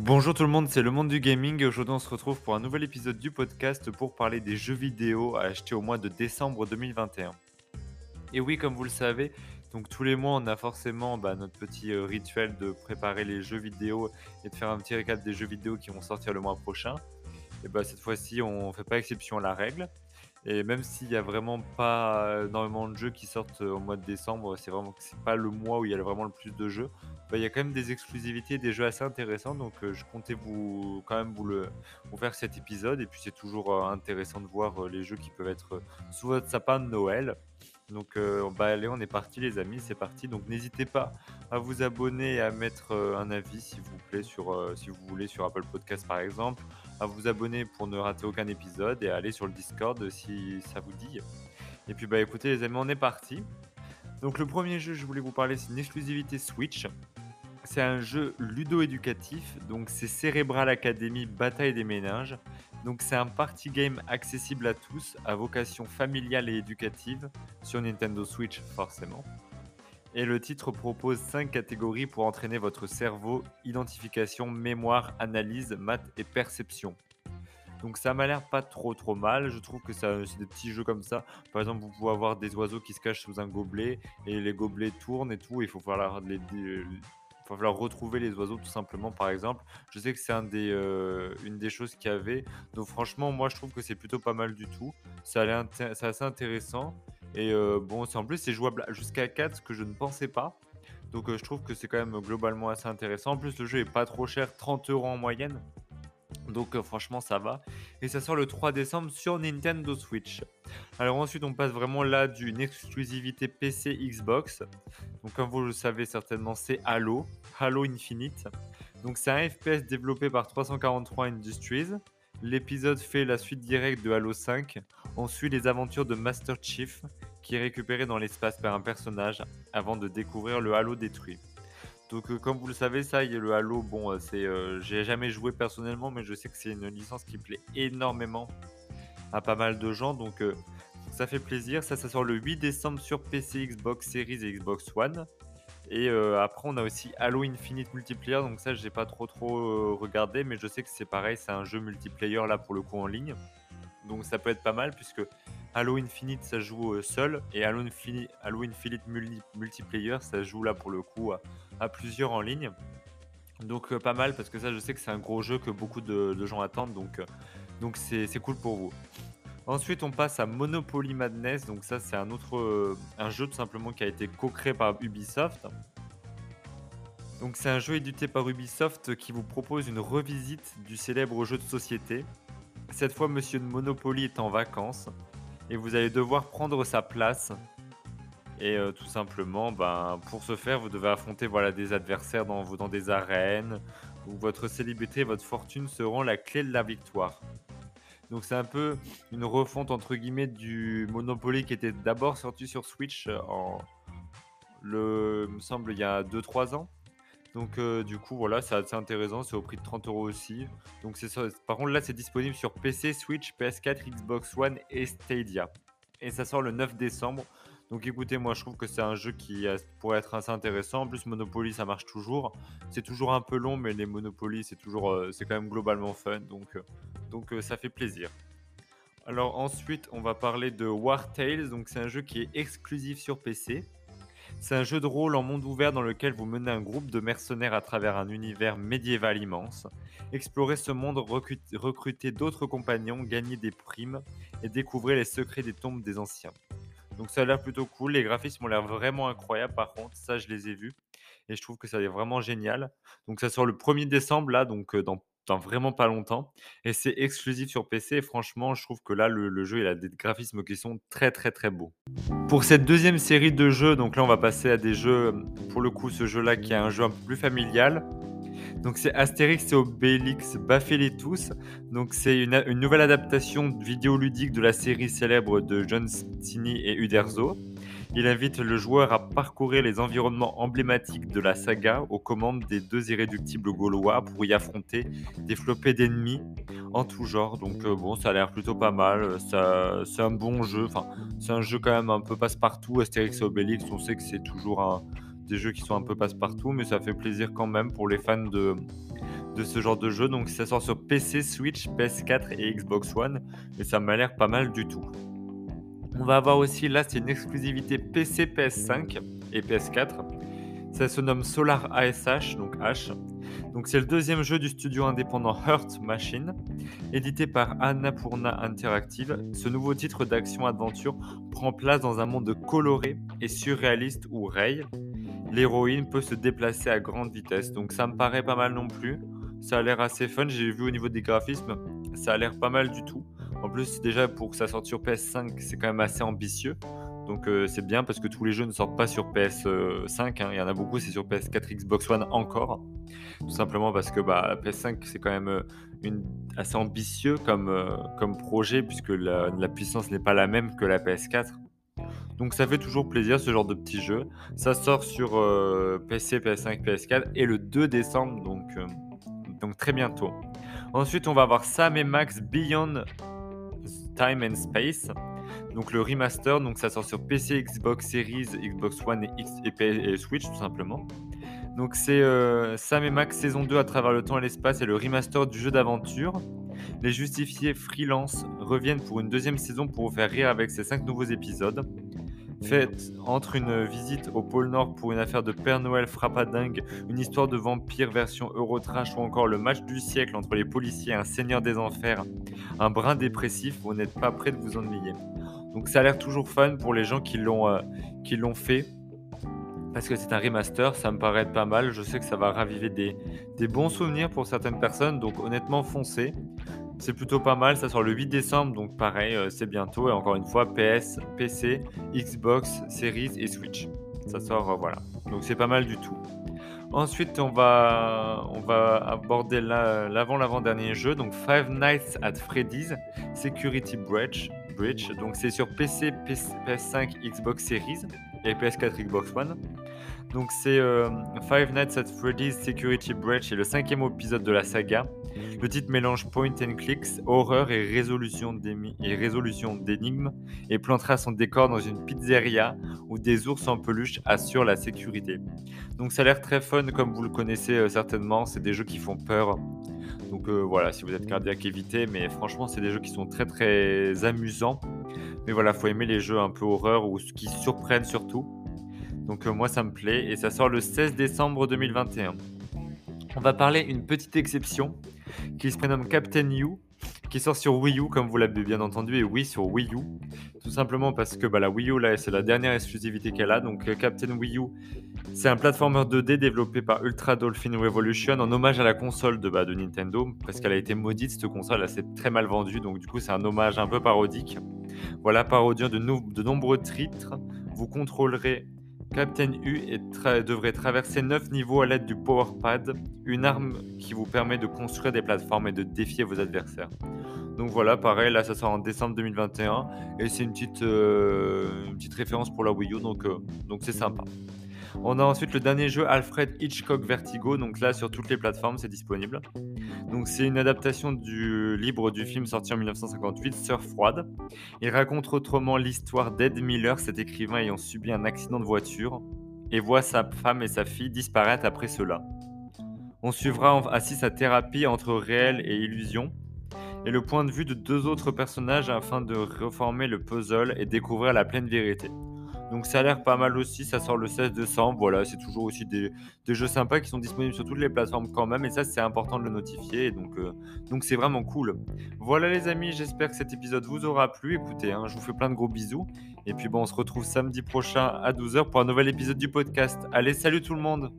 Bonjour tout le monde, c'est le monde du gaming et aujourd'hui on se retrouve pour un nouvel épisode du podcast pour parler des jeux vidéo à acheter au mois de décembre 2021. Et oui, comme vous le savez, donc tous les mois on a forcément bah, notre petit euh, rituel de préparer les jeux vidéo et de faire un petit récap des jeux vidéo qui vont sortir le mois prochain. Et bah cette fois-ci on fait pas exception à la règle. Et même s'il y a vraiment pas énormément de jeux qui sortent au mois de décembre, c'est vraiment c'est pas le mois où il y a vraiment le plus de jeux. Bah, il y a quand même des exclusivités, des jeux assez intéressants. Donc euh, je comptais vous quand même vous le faire cet épisode. Et puis c'est toujours euh, intéressant de voir euh, les jeux qui peuvent être sous votre sapin de Noël. Donc bah allez, on est parti les amis, c'est parti. Donc n'hésitez pas à vous abonner et à mettre un avis s'il vous plaît sur si vous voulez sur Apple Podcast par exemple, à vous abonner pour ne rater aucun épisode et à aller sur le Discord si ça vous dit. Et puis bah écoutez les amis, on est parti. Donc le premier jeu je voulais vous parler, c'est une exclusivité Switch. C'est un jeu ludo-éducatif, donc c'est Cerebral Academy Bataille des méninges. Donc c'est un party game accessible à tous, à vocation familiale et éducative, sur Nintendo Switch forcément. Et le titre propose 5 catégories pour entraîner votre cerveau, identification, mémoire, analyse, maths et perception. Donc ça m'a l'air pas trop trop mal, je trouve que c'est des petits jeux comme ça. Par exemple, vous pouvez avoir des oiseaux qui se cachent sous un gobelet et les gobelets tournent et tout, il faut falloir retrouver les oiseaux tout simplement par exemple. Je sais que c'est euh, une des choses qu'il y avait. Donc franchement, moi je trouve que c'est plutôt pas mal du tout. C'est assez intéressant. Et euh, bon, en plus c'est jouable jusqu'à 4, ce que je ne pensais pas. Donc euh, je trouve que c'est quand même globalement assez intéressant. En plus le jeu est pas trop cher, 30 euros en moyenne. Donc euh, franchement ça va. Et ça sort le 3 décembre sur Nintendo Switch. Alors ensuite on passe vraiment là d'une exclusivité PC Xbox. Donc comme vous le savez certainement c'est Halo, Halo Infinite. Donc c'est un FPS développé par 343 Industries. L'épisode fait la suite directe de Halo 5. On suit les aventures de Master Chief qui est récupéré dans l'espace par un personnage avant de découvrir le Halo détruit. Donc, euh, comme vous le savez, ça, y le Halo, bon, euh, c'est, euh, j'ai jamais joué personnellement, mais je sais que c'est une licence qui plaît énormément à pas mal de gens, donc ça fait plaisir. Ça, ça sort le 8 décembre sur PC, Xbox Series et Xbox One. Et après, on a aussi Halo Infinite Multiplayer, donc ça, j'ai pas trop trop regardé, mais je sais que c'est pareil, c'est un jeu multiplayer là pour le coup en ligne. Donc ça peut être pas mal puisque Halo Infinite ça joue seul et Halo Infinite, Multiplayer ça joue là pour le coup à plusieurs en ligne. Donc euh, pas mal parce que ça je sais que c'est un gros jeu que beaucoup de, gens attendent euh, donc c'est cool pour vous. Ensuite on passe à Monopoly Madness donc ça c'est un autre euh, jeu tout simplement qui a été co-créé par Ubisoft. Donc c'est un jeu édité par Ubisoft qui vous propose une revisite du célèbre jeu de société. Cette fois Monsieur de Monopoly est en vacances et vous allez devoir prendre sa place et euh, tout simplement, ben, pour ce faire, vous devez affronter voilà, des adversaires dans, dans des arènes où votre célébrité et votre fortune seront la clé de la victoire. Donc c'est un peu une refonte entre guillemets du Monopoly qui était d'abord sorti sur Switch euh, en le me semble il y a 2-3 ans. Donc euh, du coup voilà c'est assez intéressant, c'est au prix de 30 euros aussi. Donc c'est par contre là c'est disponible sur PC, Switch, PS4, Xbox One et Stadia. Et ça sort le 9 décembre. Donc écoutez, moi je trouve que c'est un jeu qui pourrait être assez intéressant. En plus, Monopoly ça marche toujours. C'est toujours un peu long, mais les Monopoly c'est toujours, euh, c'est quand même globalement fun. Donc, euh, euh, ça fait plaisir. Alors ensuite, on va parler de War Tales. Donc c'est un jeu qui est exclusif sur PC. C'est un jeu de rôle en monde ouvert dans lequel vous menez un groupe de mercenaires à travers un univers médiéval immense. Explorez ce monde, recruter d'autres compagnons, gagner des primes et découvrir les secrets des tombes des anciens. Donc ça a l'air plutôt cool. Les graphismes ont l'air vraiment incroyables par contre. Ça, je les ai vus. Et je trouve que ça est vraiment génial. Donc ça sort le 1er décembre là, donc dans, vraiment pas longtemps. Et c'est exclusif sur PC. Et franchement, je trouve que là, le, jeu, il a des graphismes qui sont très très très beaux. Pour cette deuxième série de jeux, donc là, on va passer à des jeux, pour le coup, ce jeu-là qui est un jeu un peu plus familial. Donc c'est Astérix et Obélix, baffez-les tous. Donc c'est une, nouvelle adaptation vidéoludique de la série célèbre de John Stini et Uderzo. Il invite le joueur à parcourir les environnements emblématiques de la saga aux commandes des deux irréductibles gaulois pour y affronter des flopées d'ennemis en tout genre. Donc euh, bon, ça a l'air plutôt pas mal. c'est un bon jeu. Enfin, c'est un jeu quand même un peu passe-partout. Astérix et Obélix, on sait que c'est toujours un, des jeux qui sont un peu passe-partout, mais ça fait plaisir quand même pour les fans de, de ce genre de jeu. Donc ça sort sur PC, Switch, PS4 et Xbox One. Et ça m'a l'air pas mal du tout. On va avoir aussi, là c'est une exclusivité PC, PS5 et PS4. Ça se nomme Solar ASH, donc H. Donc c'est le deuxième jeu du studio indépendant Heart Machine, édité par Annapurna Interactive. Ce nouveau titre d'action-aventure prend place dans un monde coloré et surréaliste où Ray, l'héroïne, peut se déplacer à grande vitesse. Donc ça me paraît pas mal non plus. Ça a l'air assez fun. J'ai vu au niveau des graphismes, ça a l'air pas mal du tout. En plus, déjà pour que ça sorte sur PS5, c'est quand même assez ambitieux. Donc euh, c'est bien parce que tous les jeux ne sortent pas sur PS5. Hein. Il y en a beaucoup, c'est sur PS4, Xbox One encore. Tout simplement parce que bah, PS5, c'est quand même euh, une, assez ambitieux comme, euh, comme projet puisque la, puissance n'est pas la même que la PS4. Donc ça fait toujours plaisir ce genre de petits jeux. Ça sort sur PC, PS5, PS4 et le 2 décembre, donc, donc très bientôt. Ensuite, on va avoir Sam et Max Beyond Time and Space. Donc le remaster, donc ça sort sur PC, Xbox Series, Xbox One et, X, et, Switch tout simplement. Donc c'est euh, Sam et Max saison 2 à travers le temps et l'espace et le remaster du jeu d'aventure. Les justifiés freelance reviennent pour une deuxième saison pour vous faire rire avec ces 5 nouveaux épisodes. Faites entre une visite au pôle Nord pour une affaire de Père Noël frappadingue, une histoire de vampire version Eurotrash ou encore le match du siècle entre les policiers et un seigneur des enfers, un brin dépressif, vous n'êtes pas prêt de vous ennuyer. Donc ça a l'air toujours fun pour les gens qui l'ont euh, fait. Parce que c'est un remaster, ça me paraît pas mal. Je sais que ça va raviver des, des bons souvenirs pour certaines personnes. Donc honnêtement, foncez. C'est plutôt pas mal. Ça sort le 8 décembre. Donc pareil, euh, c'est bientôt. Et encore une fois, PS, PC, Xbox, Series et Switch. Ça sort, euh, voilà. Donc c'est pas mal du tout. Ensuite, on va, on va aborder l'avant-l'avant-dernier jeu, donc Five Nights at Freddy's Security Breach. Bridge. Donc c'est sur PC, PS5, Xbox Series et PS4, Xbox One. Donc c'est euh, Five Nights at Freddy's Security Breach et le cinquième épisode de la saga. Le titre mélange point and clicks, horreur et résolution d'énigmes et plantera son décor dans une pizzeria où des ours en peluche assurent la sécurité. Donc ça a l'air très fun comme vous le connaissez euh, certainement, c'est des jeux qui font peur donc euh, voilà, si vous êtes cardiaque, évitez. Mais franchement, c'est des jeux qui sont très très amusants. Mais voilà, faut aimer les jeux un peu horreur ou qui surprennent surtout. Donc euh, moi, ça me plaît. Et ça sort le 16 décembre 2021. On va parler une petite exception qui se prénomme Captain You qui sort sur Wii U, comme vous l'avez bien entendu, et oui, sur Wii U. Tout simplement parce que bah, la Wii U, là, c'est la dernière exclusivité qu'elle a. Donc, euh, Captain Wii U, c'est un platformer 2D développé par Ultra Dolphin Revolution en hommage à la console de, bah, de Nintendo, parce qu'elle a été maudite, cette console, elle s'est très mal vendue. Donc, du coup, c'est un hommage un peu parodique. Voilà, parodiant de, de nombreux titres. Vous contrôlerez Captain U devrait traverser 9 niveaux à l'aide du Powerpad, une arme qui vous permet de construire des plateformes et de défier vos adversaires. Donc voilà, pareil, là ça sort en décembre 2021 et c'est une petite, euh, une petite référence pour la Wii U, donc euh, donc c'est sympa. On a ensuite le dernier jeu Alfred Hitchcock Vertigo, donc là sur toutes les plateformes c'est disponible. Donc c'est une adaptation du libre du film sorti en 1958, Sœur froide. Il raconte autrement l'histoire d'Ed Miller, cet écrivain ayant subi un accident de voiture, et voit sa femme et sa fille disparaître après cela. On suivra ainsi sa thérapie entre réel et illusion, et le point de vue de deux autres personnages afin de reformer le puzzle et découvrir la pleine vérité. Donc ça a l'air pas mal aussi, ça sort le 16 décembre, voilà, c'est toujours aussi des, jeux sympas qui sont disponibles sur toutes les plateformes quand même, et ça c'est important de le notifier, donc euh, donc c'est vraiment cool. Voilà les amis, j'espère que cet épisode vous aura plu, écoutez, hein, je vous fais plein de gros bisous, et puis bon, on se retrouve samedi prochain à 12h pour un nouvel épisode du podcast. Allez, salut tout le monde